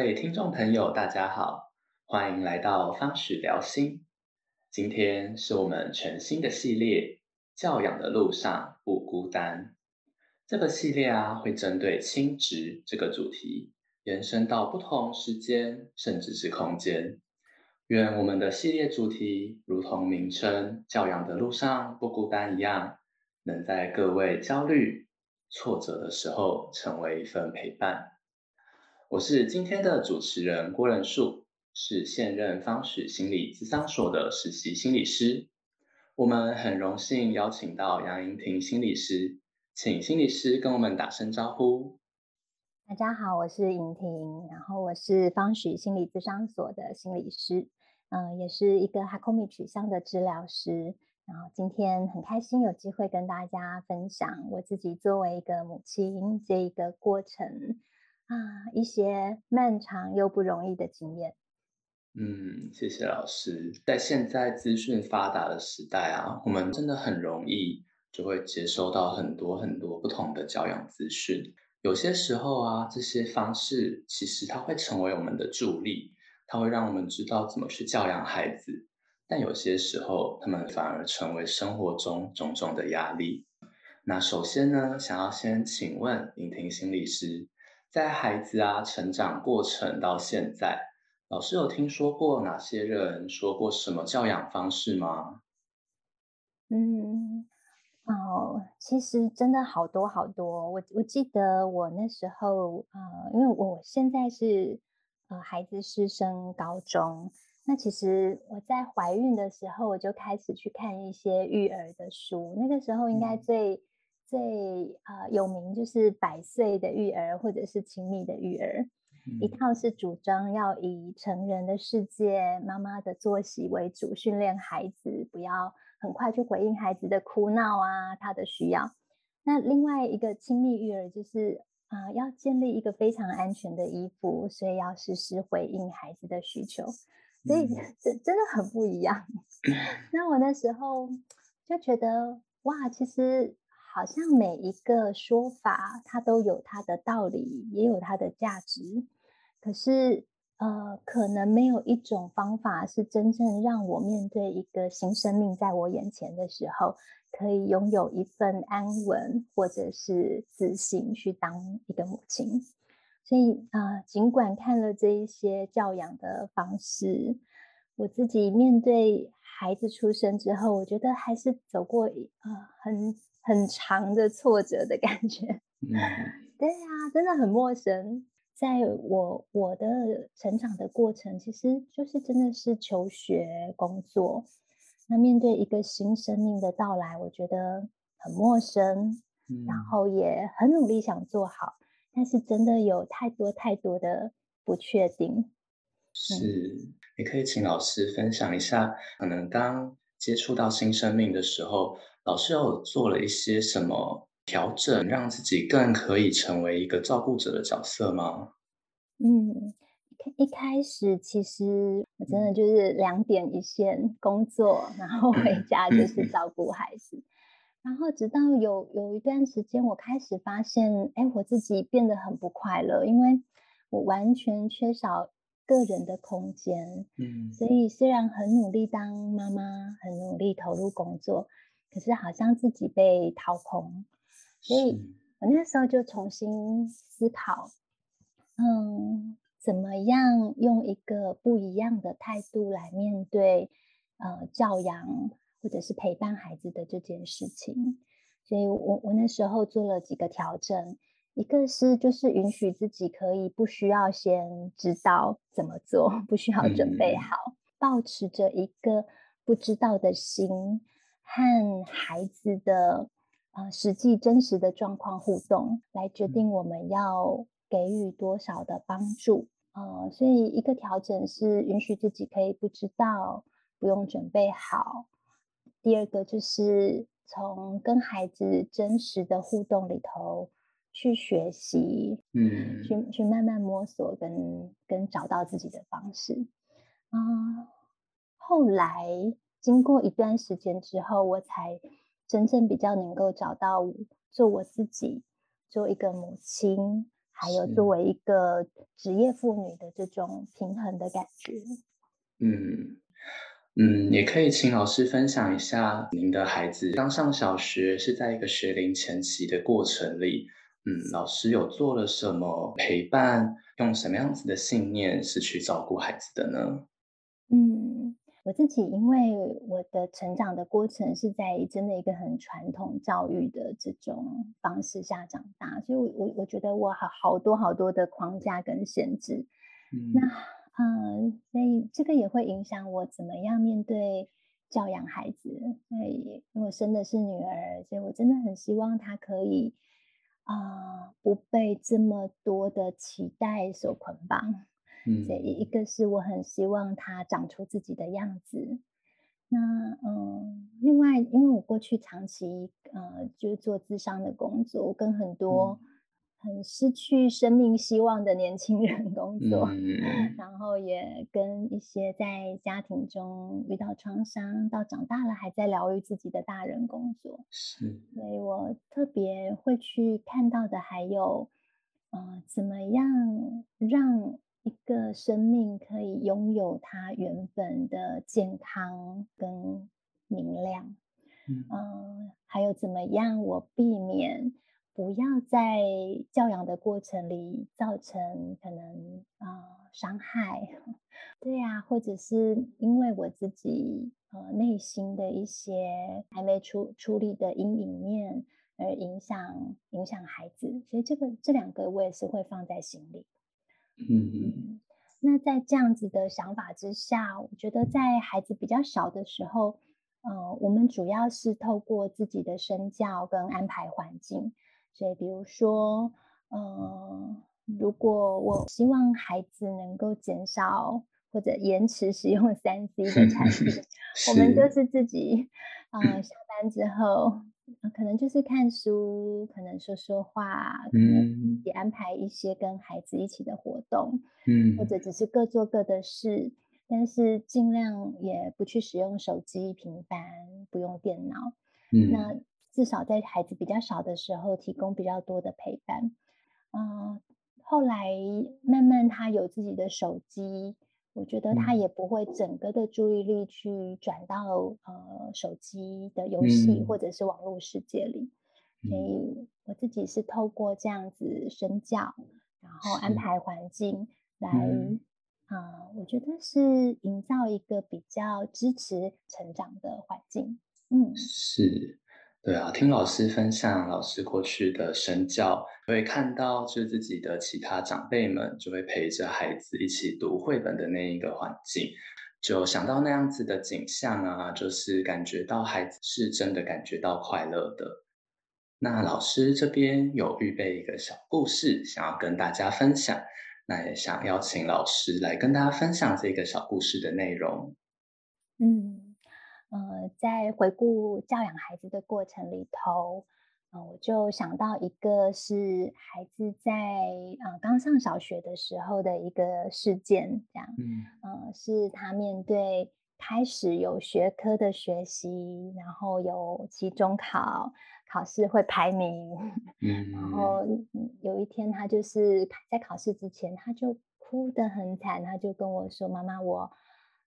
各位听众朋友，大家好，欢迎来到方许聊心。今天是我们全新的系列《教养的路上不孤单》。这个系列啊，会针对亲职这个主题，延伸到不同时间，甚至是空间。愿我们的系列主题，如同名称“教养的路上不孤单”一样，能在各位焦虑、挫折的时候，成为一份陪伴。我是今天的主持人郭仁树，是现任方许心理咨商所的实习心理师。我们很荣幸邀请到杨莹婷心理师，请心理师跟我们打声招呼。大家好，我是莹婷，然后我是方许心理咨商所的心理师。嗯，也是一个哈空米取向的治疗师，然后今天很开心有机会跟大家分享我自己作为一个母亲这一个过程啊，一些漫长又不容易的经验。嗯，谢谢老师。在现在资讯发达的时代啊，我们真的很容易就会接收到很多很多不同的教养资讯，有些时候啊，这些方式其实它会成为我们的助力。它会让我们知道怎么去教养孩子，但有些时候，他们反而成为生活中种种的压力。那首先呢，想要先请问聆听心理师，在孩子啊成长过程到现在，老师有听说过哪些人说过什么教养方式吗？嗯，哦，其实真的好多好多。我我记得我那时候，呃，因为我现在是。呃，孩子是升高中，那其实我在怀孕的时候，我就开始去看一些育儿的书。那个时候应该最最啊有名就是《百岁的育儿》或者是《亲密的育儿》，一套是主张要以成人的世界、妈妈的作息为主，训练孩子不要很快去回应孩子的哭闹啊，他的需要。那另外一个亲密育儿就是。啊，要建立一个非常安全的衣服，所以要实时回应孩子的需求，所以 真真的很不一样。那我那时候就觉得，哇，其实好像每一个说法它都有它的道理，也有它的价值，可是呃，可能没有一种方法是真正让我面对一个新生命在我眼前的时候。可以拥有一份安稳或者是自信去当一个母亲，所以啊，尽管看了这一些教养的方式，我自己面对孩子出生之后，我觉得还是走过呃很很长的挫折的感觉。嗯，对呀，真的很陌生。在我我的成长的过程，其实就是真的是求学、工作。那面对一个新生命的到来，我觉得很陌生，然后也很努力想做好，但是真的有太多太多的不确定。是，你可以请老师分享一下，可能当接触到新生命的时候，老师有做了一些什么调整，让自己更可以成为一个照顾者的角色吗？嗯。一开始其实我真的就是两点一线，工作，然后回家就是照顾孩子，然后直到有有一段时间，我开始发现，哎，我自己变得很不快乐，因为我完全缺少个人的空间。嗯，所以虽然很努力当妈妈，很努力投入工作，可是好像自己被掏空，所以我那时候就重新思考，嗯。怎么样用一个不一样的态度来面对呃教养或者是陪伴孩子的这件事情？所以我我那时候做了几个调整，一个是就是允许自己可以不需要先知道怎么做，不需要准备好，保持着一个不知道的心和孩子的呃实际真实的状况互动，来决定我们要。给予多少的帮助呃，所以一个调整是允许自己可以不知道，不用准备好。第二个就是从跟孩子真实的互动里头去学习，嗯，去去慢慢摸索跟跟找到自己的方式啊。后来经过一段时间之后，我才真正比较能够找到做我自己，做一个母亲。还有作为一个职业妇女的这种平衡的感觉。嗯嗯，也可以请老师分享一下，您的孩子刚上小学，是在一个学龄前期的过程里，嗯，老师有做了什么陪伴，用什么样子的信念是去照顾孩子的呢？嗯。我自己因为我的成长的过程是在真的一个很传统教育的这种方式下长大，所以，我我我觉得我好好多好多的框架跟限制。那嗯，所以这个也会影响我怎么样面对教养孩子。所以，因为我生的是女儿，所以我真的很希望她可以啊不被这么多的期待所捆绑。所以一个是我很希望他长出自己的样子，那嗯，另外因为我过去长期呃就做智商的工作，跟很多很失去生命希望的年轻人工作，然后也跟一些在家庭中遇到创伤到长大了还在疗愈自己的大人工作，是，所以我特别会去看到的还有，呃，怎么样让。一个生命可以拥有它原本的健康跟明亮，嗯，还有怎么样我避免不要在教养的过程里造成可能啊伤害，对呀，或者是因为我自己呃内心的一些还没处处理的阴影面而影响影响孩子，所以这个这两个我也是会放在心里。嗯，那在这样子的想法之下，我觉得在孩子比较小的时候，呃，我们主要是透过自己的身教跟安排环境。所以，比如说，呃，如果我希望孩子能够减少或者延迟使用三 C 的产品，我们就是自己，呃，下班之后。可能就是看书，可能说说话，可能也安排一些跟孩子一起的活动，嗯，或者只是各做各的事，但是尽量也不去使用手机、平板，不用电脑，嗯，那至少在孩子比较少的时候，提供比较多的陪伴。嗯，后来慢慢他有自己的手机。我觉得他也不会整个的注意力去转到呃手机的游戏或者是网络世界里，所以我自己是透过这样子身教，然后安排环境来啊，我觉得是营造一个比较支持成长的环境。嗯，是。对啊，听老师分享老师过去的身教，会看到就是自己的其他长辈们就会陪着孩子一起读绘本的那一个环境，就想到那样子的景象啊，就是感觉到孩子是真的感觉到快乐的。那老师这边有预备一个小故事，想要跟大家分享，那也想邀请老师来跟大家分享这个小故事的内容。嗯。呃，在回顾教养孩子的过程里头，呃，我就想到一个是孩子在呃刚上小学的时候的一个事件，这样，嗯，呃，是他面对开始有学科的学习，然后有期中考，考试会排名，嗯，然后有一天他就是在考试之前，他就哭得很惨，他就跟我说：“妈妈，我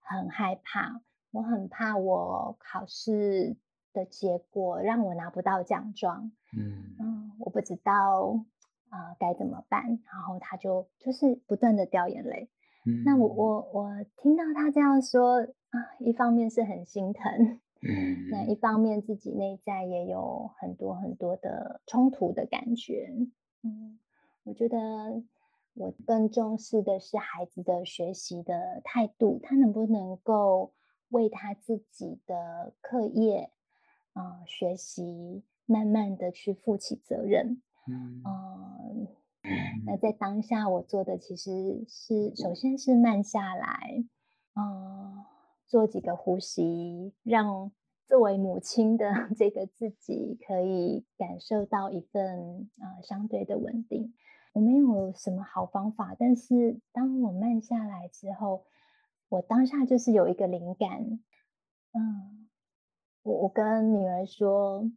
很害怕。”我很怕我考试的结果让我拿不到奖状，嗯嗯，我不知道啊该怎么办，然后他就就是不断的掉眼泪。那我我我听到他这样说啊，一方面是很心疼，嗯，那一方面自己内在也有很多很多的冲突的感觉。嗯，我觉得我更重视的是孩子的学习的态度，他能不能够。为他自己的课业啊学习，慢慢的去负起责任。嗯，那在当下我做的其实是，首先是慢下来，嗯，做几个呼吸，让作为母亲的 这个自己可以感受到一份啊相对的稳定。我没有什么好方法，但是当我慢下来之后。我当下就是有一个灵感，嗯，我我跟女儿说，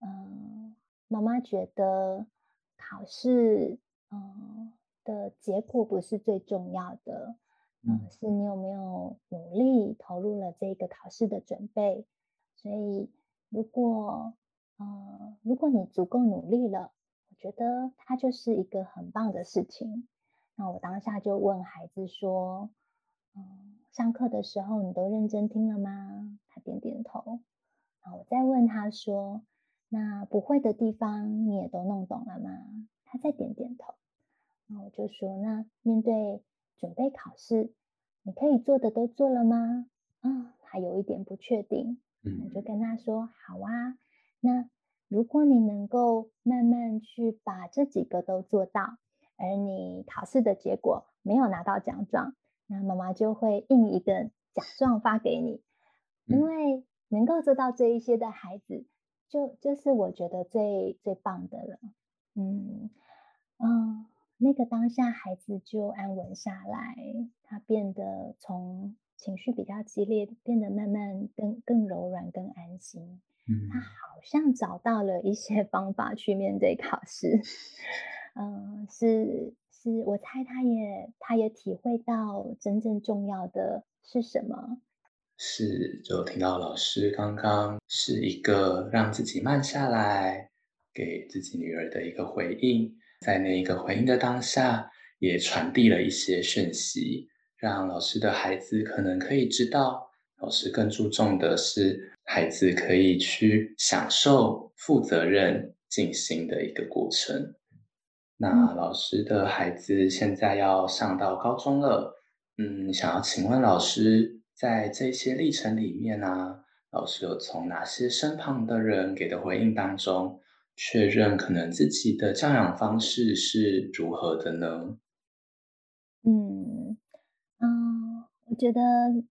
嗯，妈妈觉得考试嗯的结果不是最重要的，嗯，是你有没有努力投入了这个考试的准备。所以，如果，嗯，如果你足够努力了，我觉得它就是一个很棒的事情。那我当下就问孩子说：“嗯，上课的时候你都认真听了吗？”他点点头。然后我再问他说：“那不会的地方你也都弄懂了吗？”他再点点头。那我就说：“那面对准备考试，你可以做的都做了吗？”啊，他有一点不确定。我就跟他说：“好啊，那如果你能够慢慢去把这几个都做到。”而你考试的结果没有拿到奖状，那妈妈就会印一个奖状发给你。因为能够做到这一些的孩子，就就是我觉得最最棒的了。嗯嗯，那个当下孩子就安稳下来，他变得从情绪比较激烈，变得慢慢更更柔软、更安心。他好像找到了一些方法去面对考试。嗯，是是，我猜他也他也体会到真正重要的是什么。是，就听到老师刚刚是一个让自己慢下来，给自己女儿的一个回应，在那一个回应的当下，也传递了一些讯息，让老师的孩子可能可以知道，老师更注重的是孩子可以去享受、负责任进行的一个过程。那老师的孩子现在要上到高中了，嗯，想要请问老师，在这些历程里面呢，老师有从哪些身旁的人给的回应当中，确认可能自己的教养方式是如何的呢？嗯，觉得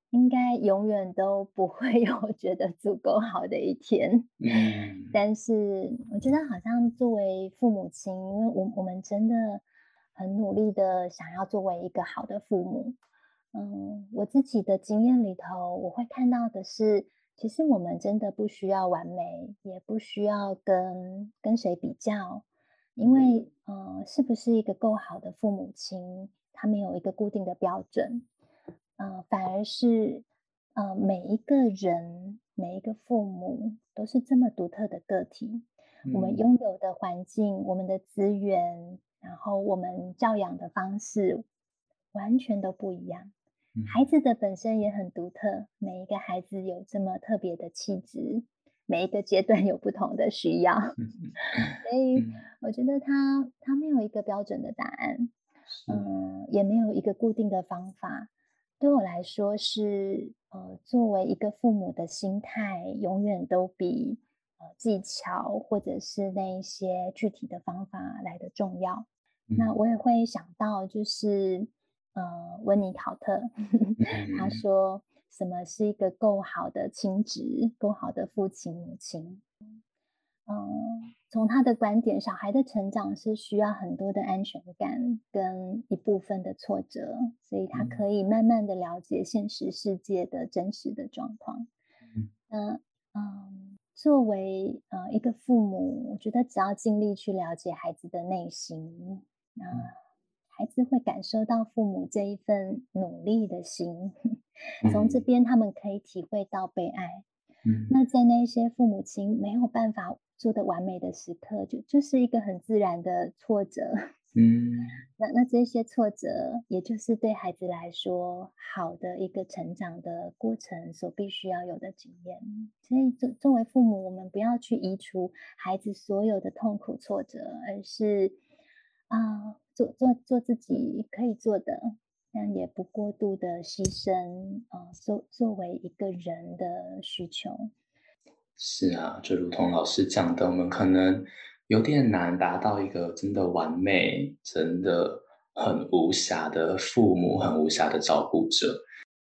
应该永远都不会有 觉得足够好的一天。嗯，但是我觉得好像作为父母亲，因为我我们真的很努力的想要作为一个好的父母。嗯，我自己的经验里头，我会看到的是，其实我们真的不需要完美，也不需要跟跟谁比较，因为呃，是不是一个够好的父母亲，他没有一个固定的标准。嗯，反而是，呃，每一个人，每一个父母都是这么独特的个体。我们拥有的环境，我们的资源，然后我们教养的方式，完全都不一样。孩子的本身也很独特，每一个孩子有这么特别的气质，每一个阶段有不同的需要。所以，我觉得他他没有一个标准的答案，嗯，也没有一个固定的方法。对我来说，是呃，作为一个父母的心态，永远都比呃技巧或者是那一些具体的方法来的重要。那我也会想到，就是呃，温尼考特 他说，什么是一个够好的亲职，够好的父亲母亲？嗯，从他的观点，小孩的成长是需要很多的安全感跟一部分的挫折，所以他可以慢慢的了解现实世界的真实的状况。那嗯，作为呃一个父母，我觉得只要尽力去了解孩子的内心，那孩子会感受到父母这一份努力的心，从这边他们可以体会到被爱。那在那些父母亲没有办法做的完美的时刻，就就是一个很自然的挫折。嗯，那那这些挫折，也就是对孩子来说好的一个成长的过程所必须要有的经验。所以作作为父母，我们不要去移除孩子所有的痛苦挫折，而是啊，做做做自己可以做的。但也不过度的牺牲啊，作作为一个人的需求。是啊，就如同老师讲的，我们可能有点难达到一个真的完美、真的很无瑕的父母、很无瑕的照顾者。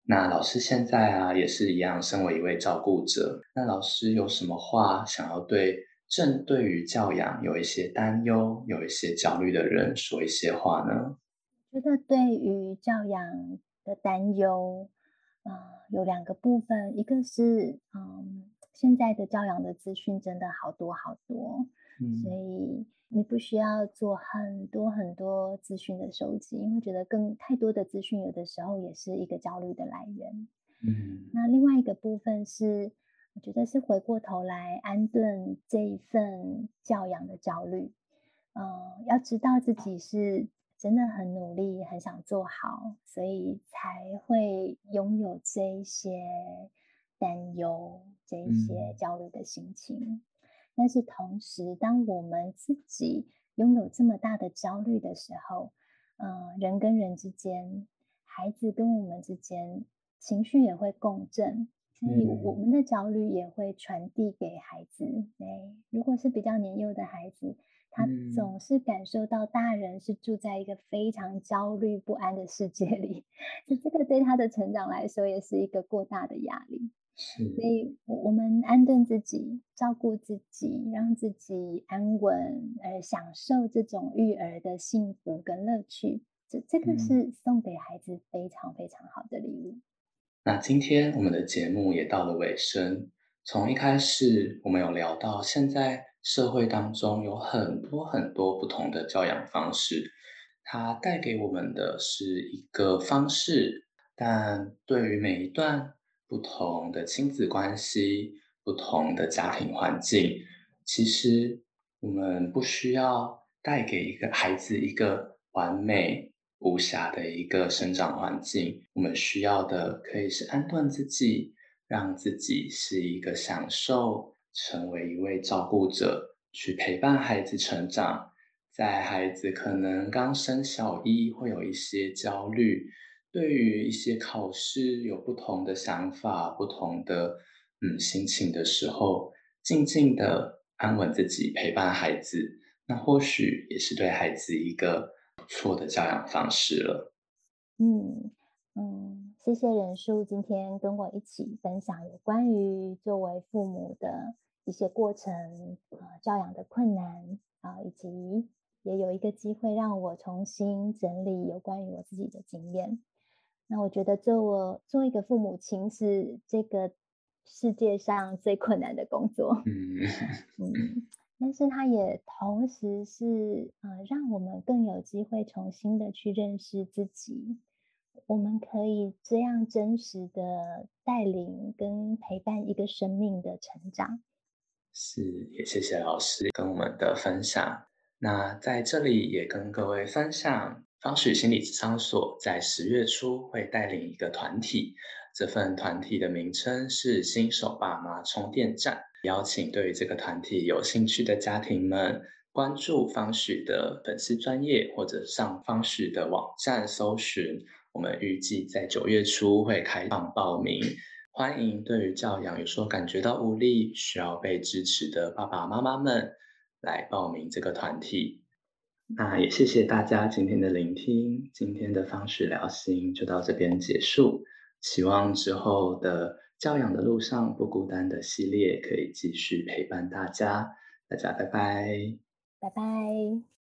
那老师现在啊，也是一样，身为一位照顾者，那老师有什么话想要对正对于教养有一些担忧、有一些焦虑的人说一些话呢？觉得对于教养的担忧，啊，有两个部分，一个是，嗯，现在的教养的资讯真的好多好多，所以你不需要做很多很多资讯的收集，因为觉得更太多的资讯有的时候也是一个焦虑的来源。嗯，那另外一个部分是，我觉得是回过头来安顿这一份教养的焦虑。嗯，要知道自己是真的很努力，很想做好，所以才会拥有这一些担忧、这一些焦虑的心情。但是同时，当我们自己拥有这么大的焦虑的时候，嗯，人跟人之间，孩子跟我们之间，情绪也会共振，所以我们的焦虑也会传递给孩子。对，如果是比较年幼的孩子。他总是感受到大人是住在一个非常焦虑不安的世界里，就 这个对他的成长来说也是一个过大的压力。是，所以我们安顿自己，照顾自己，让自己安稳，而享受这种育儿的幸福跟乐趣。这这个是送给孩子非常非常好的礼物。那今天我们的节目也到了尾声，从一开始我们有聊到现在。社会当中有很多很多不同的教养方式，它带给我们的是一个方式，但对于每一段不同的亲子关系、不同的家庭环境，其实我们不需要带给一个孩子一个完美无瑕的一个生长环境，我们需要的可以是安顿自己，让自己是一个享受。成为一位照顾者，去陪伴孩子成长。在孩子可能刚升小一，会有一些焦虑，对于一些考试有不同的想法、不同的嗯心情的时候，静静的安稳自己，陪伴孩子，那或许也是对孩子一个不错的教养方式了。嗯嗯，谢谢仁叔今天跟我一起分享有关于作为父母的。一些过程啊，教养的困难啊，以及也有一个机会让我重新整理有关于我自己的经验。那我觉得做我做一个父母亲是这个世界上最困难的工作。嗯嗯，但是它也同时是呃，让我们更有机会重新的去认识自己。我们可以这样真实的带领跟陪伴一个生命的成长。是，也谢谢老师跟我们的分享。那在这里也跟各位分享，方许心理咨商所在十月初会带领一个团体，这份团体的名称是新手爸妈充电站。邀请对于这个团体有兴趣的家庭们，关注方许的粉丝专业，或者上方许的网站搜寻。我们预计在九月初会开放报名。欢迎对于教养有所感觉到无力、需要被支持的爸爸妈妈们来报名这个团体。那也谢谢大家今天的聆听，今天的方式聊心就到这边结束。希望之后的教养的路上不孤单的系列可以继续陪伴大家。大家拜拜，拜拜。